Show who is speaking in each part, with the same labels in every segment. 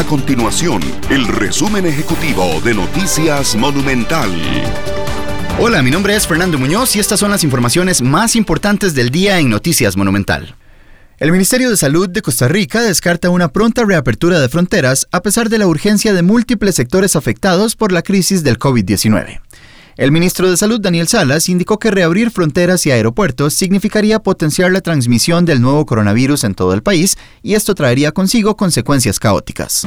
Speaker 1: A continuación, el resumen ejecutivo de Noticias Monumental.
Speaker 2: Hola, mi nombre es Fernando Muñoz y estas son las informaciones más importantes del día en Noticias Monumental. El Ministerio de Salud de Costa Rica descarta una pronta reapertura de fronteras a pesar de la urgencia de múltiples sectores afectados por la crisis del COVID-19. El ministro de Salud, Daniel Salas, indicó que reabrir fronteras y aeropuertos significaría potenciar la transmisión del nuevo coronavirus en todo el país y esto traería consigo consecuencias caóticas.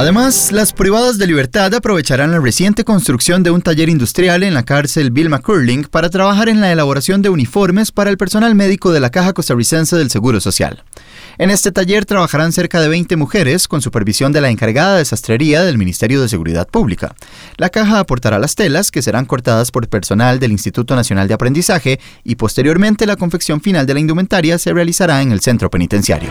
Speaker 2: Además, las privadas de libertad aprovecharán la reciente construcción de un taller industrial en la cárcel Bill McCurling para trabajar en la elaboración de uniformes para el personal médico de la Caja Costarricense del Seguro Social. En este taller trabajarán cerca de 20 mujeres con supervisión de la encargada de sastrería del Ministerio de Seguridad Pública. La caja aportará las telas que serán cortadas por personal del Instituto Nacional de Aprendizaje y posteriormente la confección final de la indumentaria se realizará en el centro penitenciario.